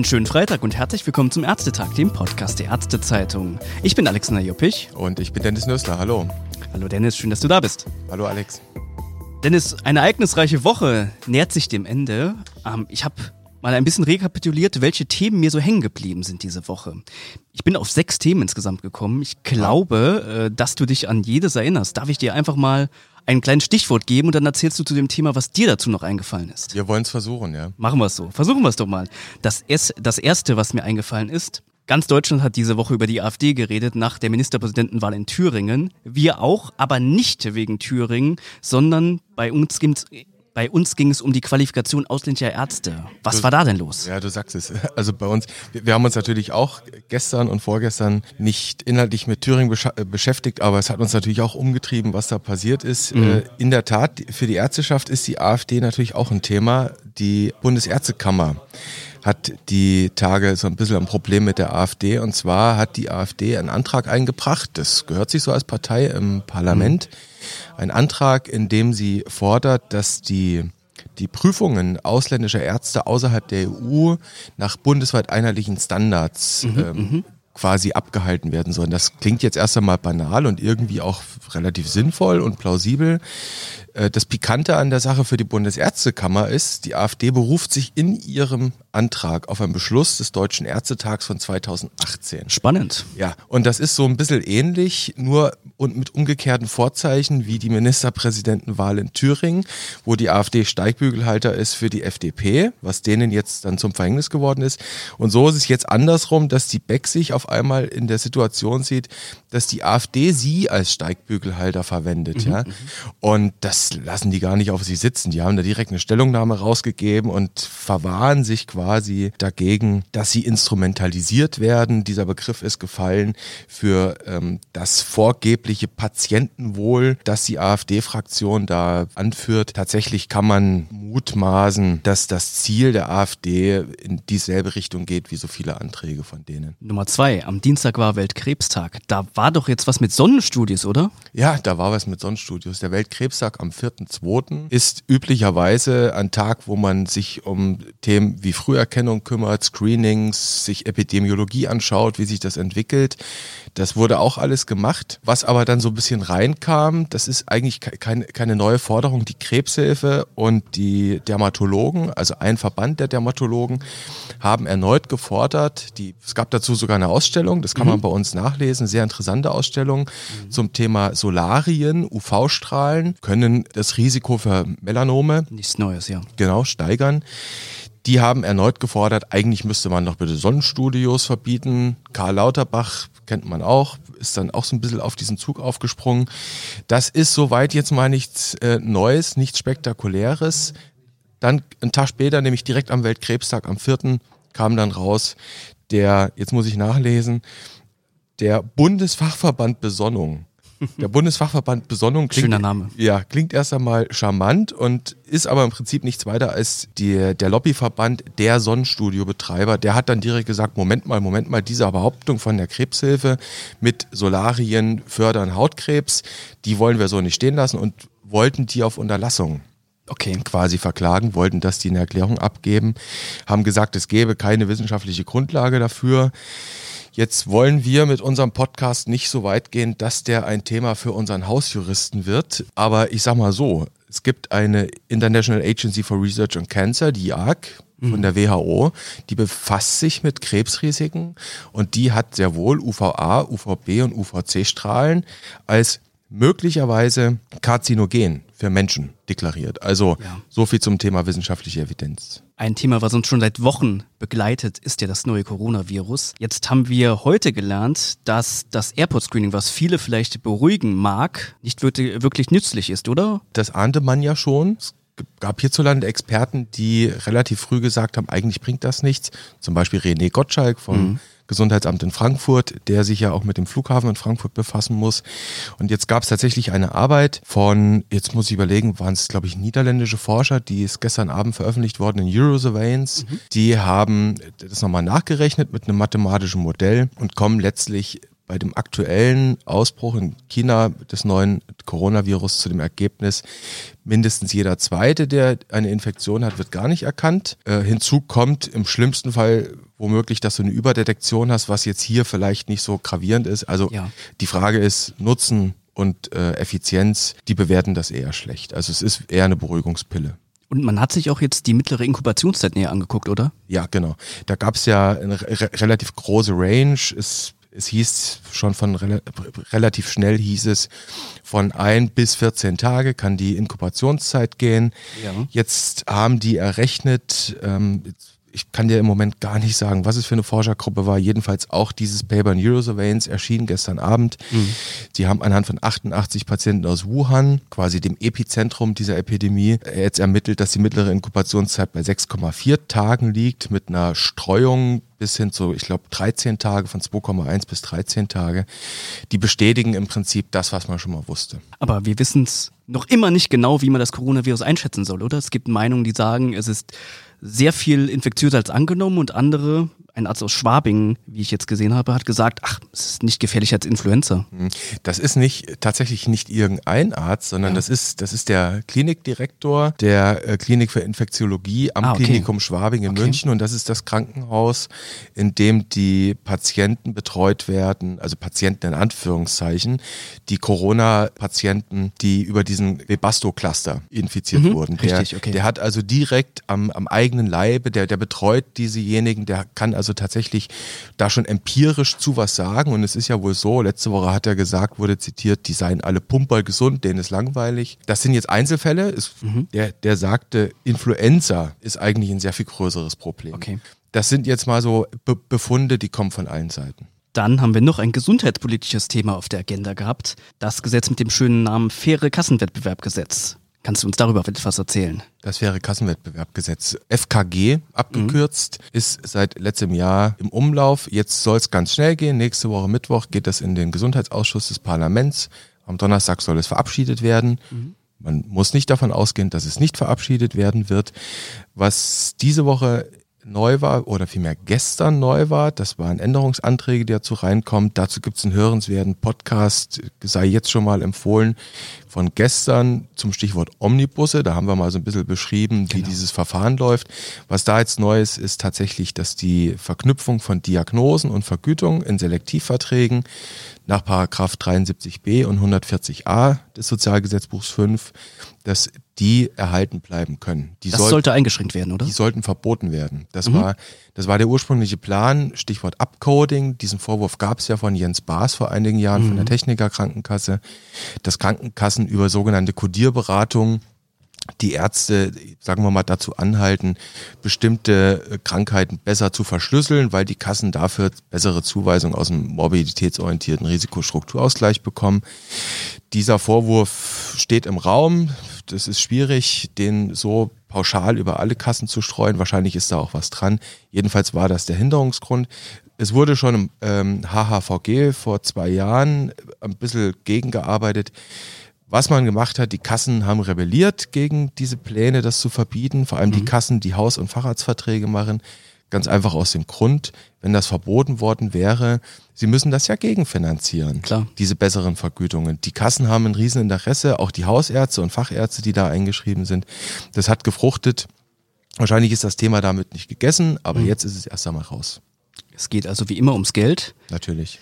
Einen schönen Freitag und herzlich willkommen zum Ärztetag, dem Podcast der Ärztezeitung. Ich bin Alexander Joppich. Und ich bin Dennis Nössler. Hallo. Hallo Dennis, schön, dass du da bist. Hallo Alex. Dennis, eine ereignisreiche Woche nähert sich dem Ende. Ähm, ich habe mal ein bisschen rekapituliert, welche Themen mir so hängen geblieben sind diese Woche. Ich bin auf sechs Themen insgesamt gekommen. Ich glaube, äh, dass du dich an jedes erinnerst. Darf ich dir einfach mal ein kleines Stichwort geben und dann erzählst du zu dem Thema, was dir dazu noch eingefallen ist. Wir wollen es versuchen, ja. Machen wir es so. Versuchen wir es doch mal. Das, es, das erste, was mir eingefallen ist, Ganz Deutschland hat diese Woche über die AfD geredet nach der Ministerpräsidentenwahl in Thüringen. Wir auch, aber nicht wegen Thüringen, sondern bei uns gibt's bei uns ging es um die Qualifikation ausländischer Ärzte. Was du, war da denn los? Ja, du sagst es. Also bei uns, wir, wir haben uns natürlich auch gestern und vorgestern nicht inhaltlich mit Thüringen besch äh, beschäftigt, aber es hat uns natürlich auch umgetrieben, was da passiert ist. Mhm. Äh, in der Tat, für die Ärzteschaft ist die AfD natürlich auch ein Thema. Die Bundesärztekammer hat die Tage so ein bisschen ein Problem mit der AfD. Und zwar hat die AfD einen Antrag eingebracht, das gehört sich so als Partei im Parlament, ein Antrag, in dem sie fordert, dass die die Prüfungen ausländischer Ärzte außerhalb der EU nach bundesweit einheitlichen Standards mhm, ähm, mhm quasi abgehalten werden sollen. Das klingt jetzt erst einmal banal und irgendwie auch relativ sinnvoll und plausibel. Äh, das Pikante an der Sache für die Bundesärztekammer ist, die AfD beruft sich in ihrem Antrag auf einen Beschluss des Deutschen Ärztetags von 2018. Spannend. Ja, und das ist so ein bisschen ähnlich, nur und mit umgekehrten Vorzeichen wie die Ministerpräsidentenwahl in Thüringen, wo die AfD Steigbügelhalter ist für die FDP, was denen jetzt dann zum Verhängnis geworden ist. Und so ist es jetzt andersrum, dass die Beck sich auf einmal in der Situation sieht, dass die AfD sie als Steigbügelhalter verwendet. Mhm, ja. Mhm. Und das lassen die gar nicht auf sie sitzen. Die haben da direkt eine Stellungnahme rausgegeben und verwahren sich quasi dagegen, dass sie instrumentalisiert werden. Dieser Begriff ist gefallen für ähm, das vorgebliche Patientenwohl, das die AfD-Fraktion da anführt. Tatsächlich kann man mutmaßen, dass das Ziel der AfD in dieselbe Richtung geht wie so viele Anträge von denen. Nummer zwei. Am Dienstag war Weltkrebstag. Da war doch jetzt was mit Sonnenstudios, oder? Ja, da war was mit Sonnenstudios. Der Weltkrebstag am 4.2. ist üblicherweise ein Tag, wo man sich um Themen wie Früherkennung kümmert, Screenings, sich Epidemiologie anschaut, wie sich das entwickelt. Das wurde auch alles gemacht. Was aber dann so ein bisschen reinkam, das ist eigentlich keine, keine neue Forderung. Die Krebshilfe und die Dermatologen, also ein Verband der Dermatologen, haben erneut gefordert, die, es gab dazu sogar eine Ausstellung, das kann mhm. man bei uns nachlesen, sehr interessante Ausstellung mhm. zum Thema Solarien, UV-Strahlen, können das Risiko für Melanome, nichts Neues, ja. Genau, steigern. Die haben erneut gefordert, eigentlich müsste man doch bitte Sonnenstudios verbieten. Karl Lauterbach kennt man auch, ist dann auch so ein bisschen auf diesen Zug aufgesprungen. Das ist soweit jetzt mal nichts äh, Neues, nichts Spektakuläres. Dann einen Tag später, nämlich direkt am Weltkrebstag, am 4. kam dann raus, der, jetzt muss ich nachlesen, der Bundesfachverband Besonnung der Bundesfachverband Besonnung klingt, Schöner Name. Ja, klingt erst einmal charmant und ist aber im Prinzip nichts weiter als die, der Lobbyverband der Sonnenstudiobetreiber. Der hat dann direkt gesagt, Moment mal, Moment mal, diese Behauptung von der Krebshilfe mit Solarien fördern Hautkrebs, die wollen wir so nicht stehen lassen und wollten die auf Unterlassung okay. quasi verklagen, wollten das die eine Erklärung abgeben, haben gesagt, es gäbe keine wissenschaftliche Grundlage dafür. Jetzt wollen wir mit unserem Podcast nicht so weit gehen, dass der ein Thema für unseren Hausjuristen wird. Aber ich sag mal so, es gibt eine International Agency for Research on Cancer, die IARC, von mhm. der WHO, die befasst sich mit Krebsrisiken und die hat sehr wohl UVA, UVB und UVC-Strahlen als möglicherweise karzinogen für Menschen deklariert. Also ja. so viel zum Thema wissenschaftliche Evidenz. Ein Thema, was uns schon seit Wochen begleitet, ist ja das neue Coronavirus. Jetzt haben wir heute gelernt, dass das Airport-Screening, was viele vielleicht beruhigen mag, nicht wirklich, nützlich ist, oder? Das ahnte man ja schon. Es gab hierzulande Experten, die relativ früh gesagt haben, eigentlich bringt das nichts. Zum Beispiel René Gottschalk vom mhm. Gesundheitsamt in Frankfurt, der sich ja auch mit dem Flughafen in Frankfurt befassen muss. Und jetzt gab es tatsächlich eine Arbeit von, jetzt muss ich überlegen, waren es, glaube ich, niederländische Forscher, die ist gestern Abend veröffentlicht worden in Eurosurveillance. Mhm. Die haben das nochmal nachgerechnet mit einem mathematischen Modell und kommen letztlich bei dem aktuellen Ausbruch in China des neuen Coronavirus zu dem Ergebnis, mindestens jeder Zweite, der eine Infektion hat, wird gar nicht erkannt. Äh, hinzu kommt im schlimmsten Fall womöglich, dass du eine Überdetektion hast, was jetzt hier vielleicht nicht so gravierend ist. Also ja. die Frage ist Nutzen und äh, Effizienz, die bewerten das eher schlecht. Also es ist eher eine Beruhigungspille. Und man hat sich auch jetzt die mittlere Inkubationszeit näher angeguckt, oder? Ja, genau. Da gab es ja eine re relativ große Range. Es es hieß schon von rel relativ schnell hieß es, von ein bis 14 Tage kann die Inkubationszeit gehen. Ja. Jetzt haben die errechnet, ähm, ich kann dir im Moment gar nicht sagen, was es für eine Forschergruppe war. Jedenfalls auch dieses Paper Neurosurveillance erschien gestern Abend. Mhm. Sie haben anhand von 88 Patienten aus Wuhan, quasi dem Epizentrum dieser Epidemie, jetzt ermittelt, dass die mittlere Inkubationszeit bei 6,4 Tagen liegt, mit einer Streuung bis hin zu, ich glaube, 13 Tage, von 2,1 bis 13 Tage. Die bestätigen im Prinzip das, was man schon mal wusste. Aber wir wissen es noch immer nicht genau, wie man das Coronavirus einschätzen soll, oder? Es gibt Meinungen, die sagen, es ist sehr viel infektiöser als angenommen und andere ein Arzt aus Schwabing, wie ich jetzt gesehen habe, hat gesagt, ach, es ist nicht gefährlicher als Influenza. Hm. Das ist nicht tatsächlich nicht irgendein Arzt, sondern ja. das ist das ist der Klinikdirektor der äh, Klinik für Infektiologie am ah, okay. Klinikum Schwabing in okay. München und das ist das Krankenhaus, in dem die Patienten betreut werden, also Patienten in Anführungszeichen, die Corona-Patienten, die über diesen Webasto-Cluster infiziert mhm, wurden. Der, richtig, okay. der hat also direkt am, am eigenen Leibe, der, der betreut diesejenigen, der kann also tatsächlich da schon empirisch zu was sagen. Und es ist ja wohl so, letzte Woche hat er gesagt, wurde zitiert, die seien alle pumper gesund, denen ist langweilig. Das sind jetzt Einzelfälle. Es, mhm. der, der sagte, Influenza ist eigentlich ein sehr viel größeres Problem. Okay. Das sind jetzt mal so Be Befunde, die kommen von allen Seiten. Dann haben wir noch ein gesundheitspolitisches Thema auf der Agenda gehabt. Das Gesetz mit dem schönen Namen Faire Kassenwettbewerbgesetz. Kannst du uns darüber etwas erzählen? Das wäre Kassenwettbewerbgesetz. FKG abgekürzt, mhm. ist seit letztem Jahr im Umlauf. Jetzt soll es ganz schnell gehen. Nächste Woche Mittwoch geht das in den Gesundheitsausschuss des Parlaments. Am Donnerstag soll es verabschiedet werden. Mhm. Man muss nicht davon ausgehen, dass es nicht verabschiedet werden wird. Was diese Woche neu war oder vielmehr gestern neu war. Das waren Änderungsanträge, die dazu reinkommen. Dazu gibt es einen hörenswerten Podcast, sei jetzt schon mal empfohlen, von gestern zum Stichwort Omnibusse. Da haben wir mal so ein bisschen beschrieben, wie genau. dieses Verfahren läuft. Was da jetzt neu ist, ist tatsächlich, dass die Verknüpfung von Diagnosen und Vergütung in Selektivverträgen nach Paragraph 73b und 140a des Sozialgesetzbuchs 5, dass die erhalten bleiben können. Die das sollten, sollte eingeschränkt werden, oder? Die sollten verboten werden. Das, mhm. war, das war der ursprüngliche Plan, Stichwort Upcoding. Diesen Vorwurf gab es ja von Jens Baas vor einigen Jahren mhm. von der mhm. Techniker Krankenkasse, dass Krankenkassen über sogenannte Codierberatung die Ärzte, sagen wir mal, dazu anhalten, bestimmte äh, Krankheiten besser zu verschlüsseln, weil die Kassen dafür bessere Zuweisungen aus dem mobilitätsorientierten Risikostrukturausgleich bekommen. Dieser Vorwurf steht im Raum. Das ist schwierig, den so pauschal über alle Kassen zu streuen. Wahrscheinlich ist da auch was dran. Jedenfalls war das der Hinderungsgrund. Es wurde schon im ähm, HHVG vor zwei Jahren ein bisschen gegengearbeitet was man gemacht hat, die Kassen haben rebelliert gegen diese Pläne, das zu verbieten. Vor allem mhm. die Kassen, die Haus- und Facharztverträge machen. Ganz einfach aus dem Grund, wenn das verboten worden wäre, sie müssen das ja gegenfinanzieren. Klar. Diese besseren Vergütungen. Die Kassen haben ein Rieseninteresse, auch die Hausärzte und Fachärzte, die da eingeschrieben sind. Das hat gefruchtet. Wahrscheinlich ist das Thema damit nicht gegessen, aber mhm. jetzt ist es erst einmal raus. Es geht also wie immer ums Geld. Natürlich.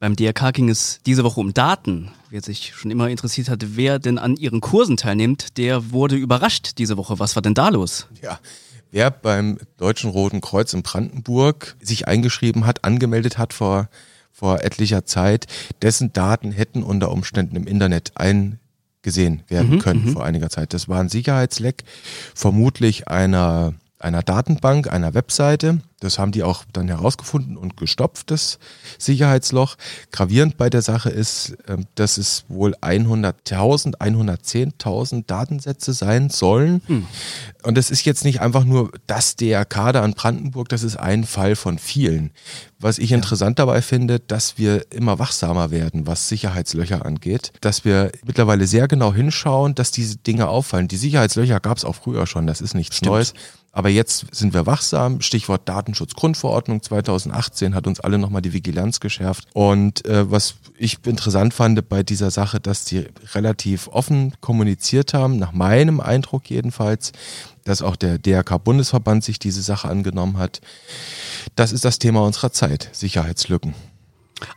Beim DRK ging es diese Woche um Daten. Wer sich schon immer interessiert hat, wer denn an ihren Kursen teilnimmt, der wurde überrascht diese Woche. Was war denn da los? Ja, wer beim Deutschen Roten Kreuz in Brandenburg sich eingeschrieben hat, angemeldet hat vor, vor etlicher Zeit, dessen Daten hätten unter Umständen im Internet eingesehen werden mhm, können mhm. vor einiger Zeit. Das war ein Sicherheitsleck, vermutlich einer einer Datenbank, einer Webseite. Das haben die auch dann herausgefunden und gestopft, das Sicherheitsloch. Gravierend bei der Sache ist, ähm, dass es wohl 100.000, 110.000 Datensätze sein sollen. Hm. Und das ist jetzt nicht einfach nur das DRK da an Brandenburg, das ist ein Fall von vielen. Was ich interessant dabei finde, dass wir immer wachsamer werden, was Sicherheitslöcher angeht. Dass wir mittlerweile sehr genau hinschauen, dass diese Dinge auffallen. Die Sicherheitslöcher gab es auch früher schon, das ist nichts Stimmt. Neues. Aber jetzt sind wir wachsam. Stichwort Datenschutzgrundverordnung 2018 hat uns alle nochmal die Vigilanz geschärft. Und äh, was ich interessant fand bei dieser Sache, dass die relativ offen kommuniziert haben, nach meinem Eindruck jedenfalls, dass auch der DRK-Bundesverband sich diese Sache angenommen hat. Das ist das Thema unserer Zeit, Sicherheitslücken.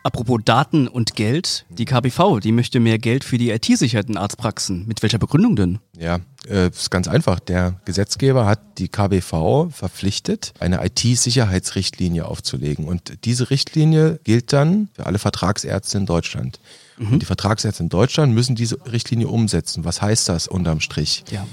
Apropos Daten und Geld, die KBV, die möchte mehr Geld für die IT-Sicherheit in Arztpraxen. Mit welcher Begründung denn? Ja, äh, ist ganz einfach. Der Gesetzgeber hat die KBV verpflichtet, eine IT-Sicherheitsrichtlinie aufzulegen. Und diese Richtlinie gilt dann für alle Vertragsärzte in Deutschland. Mhm. Und die Vertragsärzte in Deutschland müssen diese Richtlinie umsetzen. Was heißt das unterm Strich? Ja.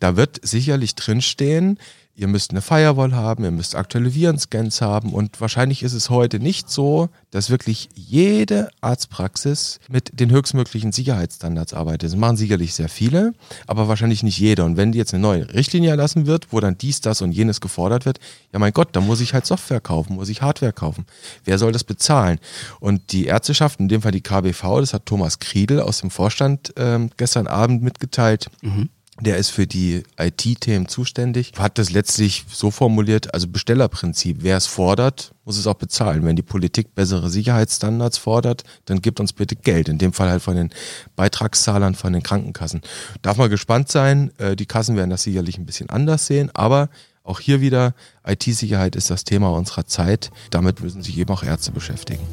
Da wird sicherlich drinstehen, ihr müsst eine Firewall haben, ihr müsst aktuelle Virenscans haben und wahrscheinlich ist es heute nicht so, dass wirklich jede Arztpraxis mit den höchstmöglichen Sicherheitsstandards arbeitet. Das machen sicherlich sehr viele, aber wahrscheinlich nicht jeder. Und wenn jetzt eine neue Richtlinie erlassen wird, wo dann dies, das und jenes gefordert wird, ja mein Gott, dann muss ich halt Software kaufen, muss ich Hardware kaufen. Wer soll das bezahlen? Und die Ärzteschaft, in dem Fall die KBV, das hat Thomas Kriedel aus dem Vorstand ähm, gestern Abend mitgeteilt, mhm der ist für die IT-Themen zuständig, hat das letztlich so formuliert, also Bestellerprinzip, wer es fordert, muss es auch bezahlen. Wenn die Politik bessere Sicherheitsstandards fordert, dann gibt uns bitte Geld, in dem Fall halt von den Beitragszahlern, von den Krankenkassen. Darf man gespannt sein, äh, die Kassen werden das sicherlich ein bisschen anders sehen, aber auch hier wieder, IT-Sicherheit ist das Thema unserer Zeit. Damit müssen sich eben auch Ärzte beschäftigen.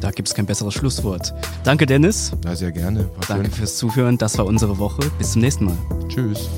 Da gibt es kein besseres Schlusswort. Danke, Dennis. Ja, sehr gerne. War Danke schön. fürs Zuhören. Das war unsere Woche. Bis zum nächsten Mal. Tschüss.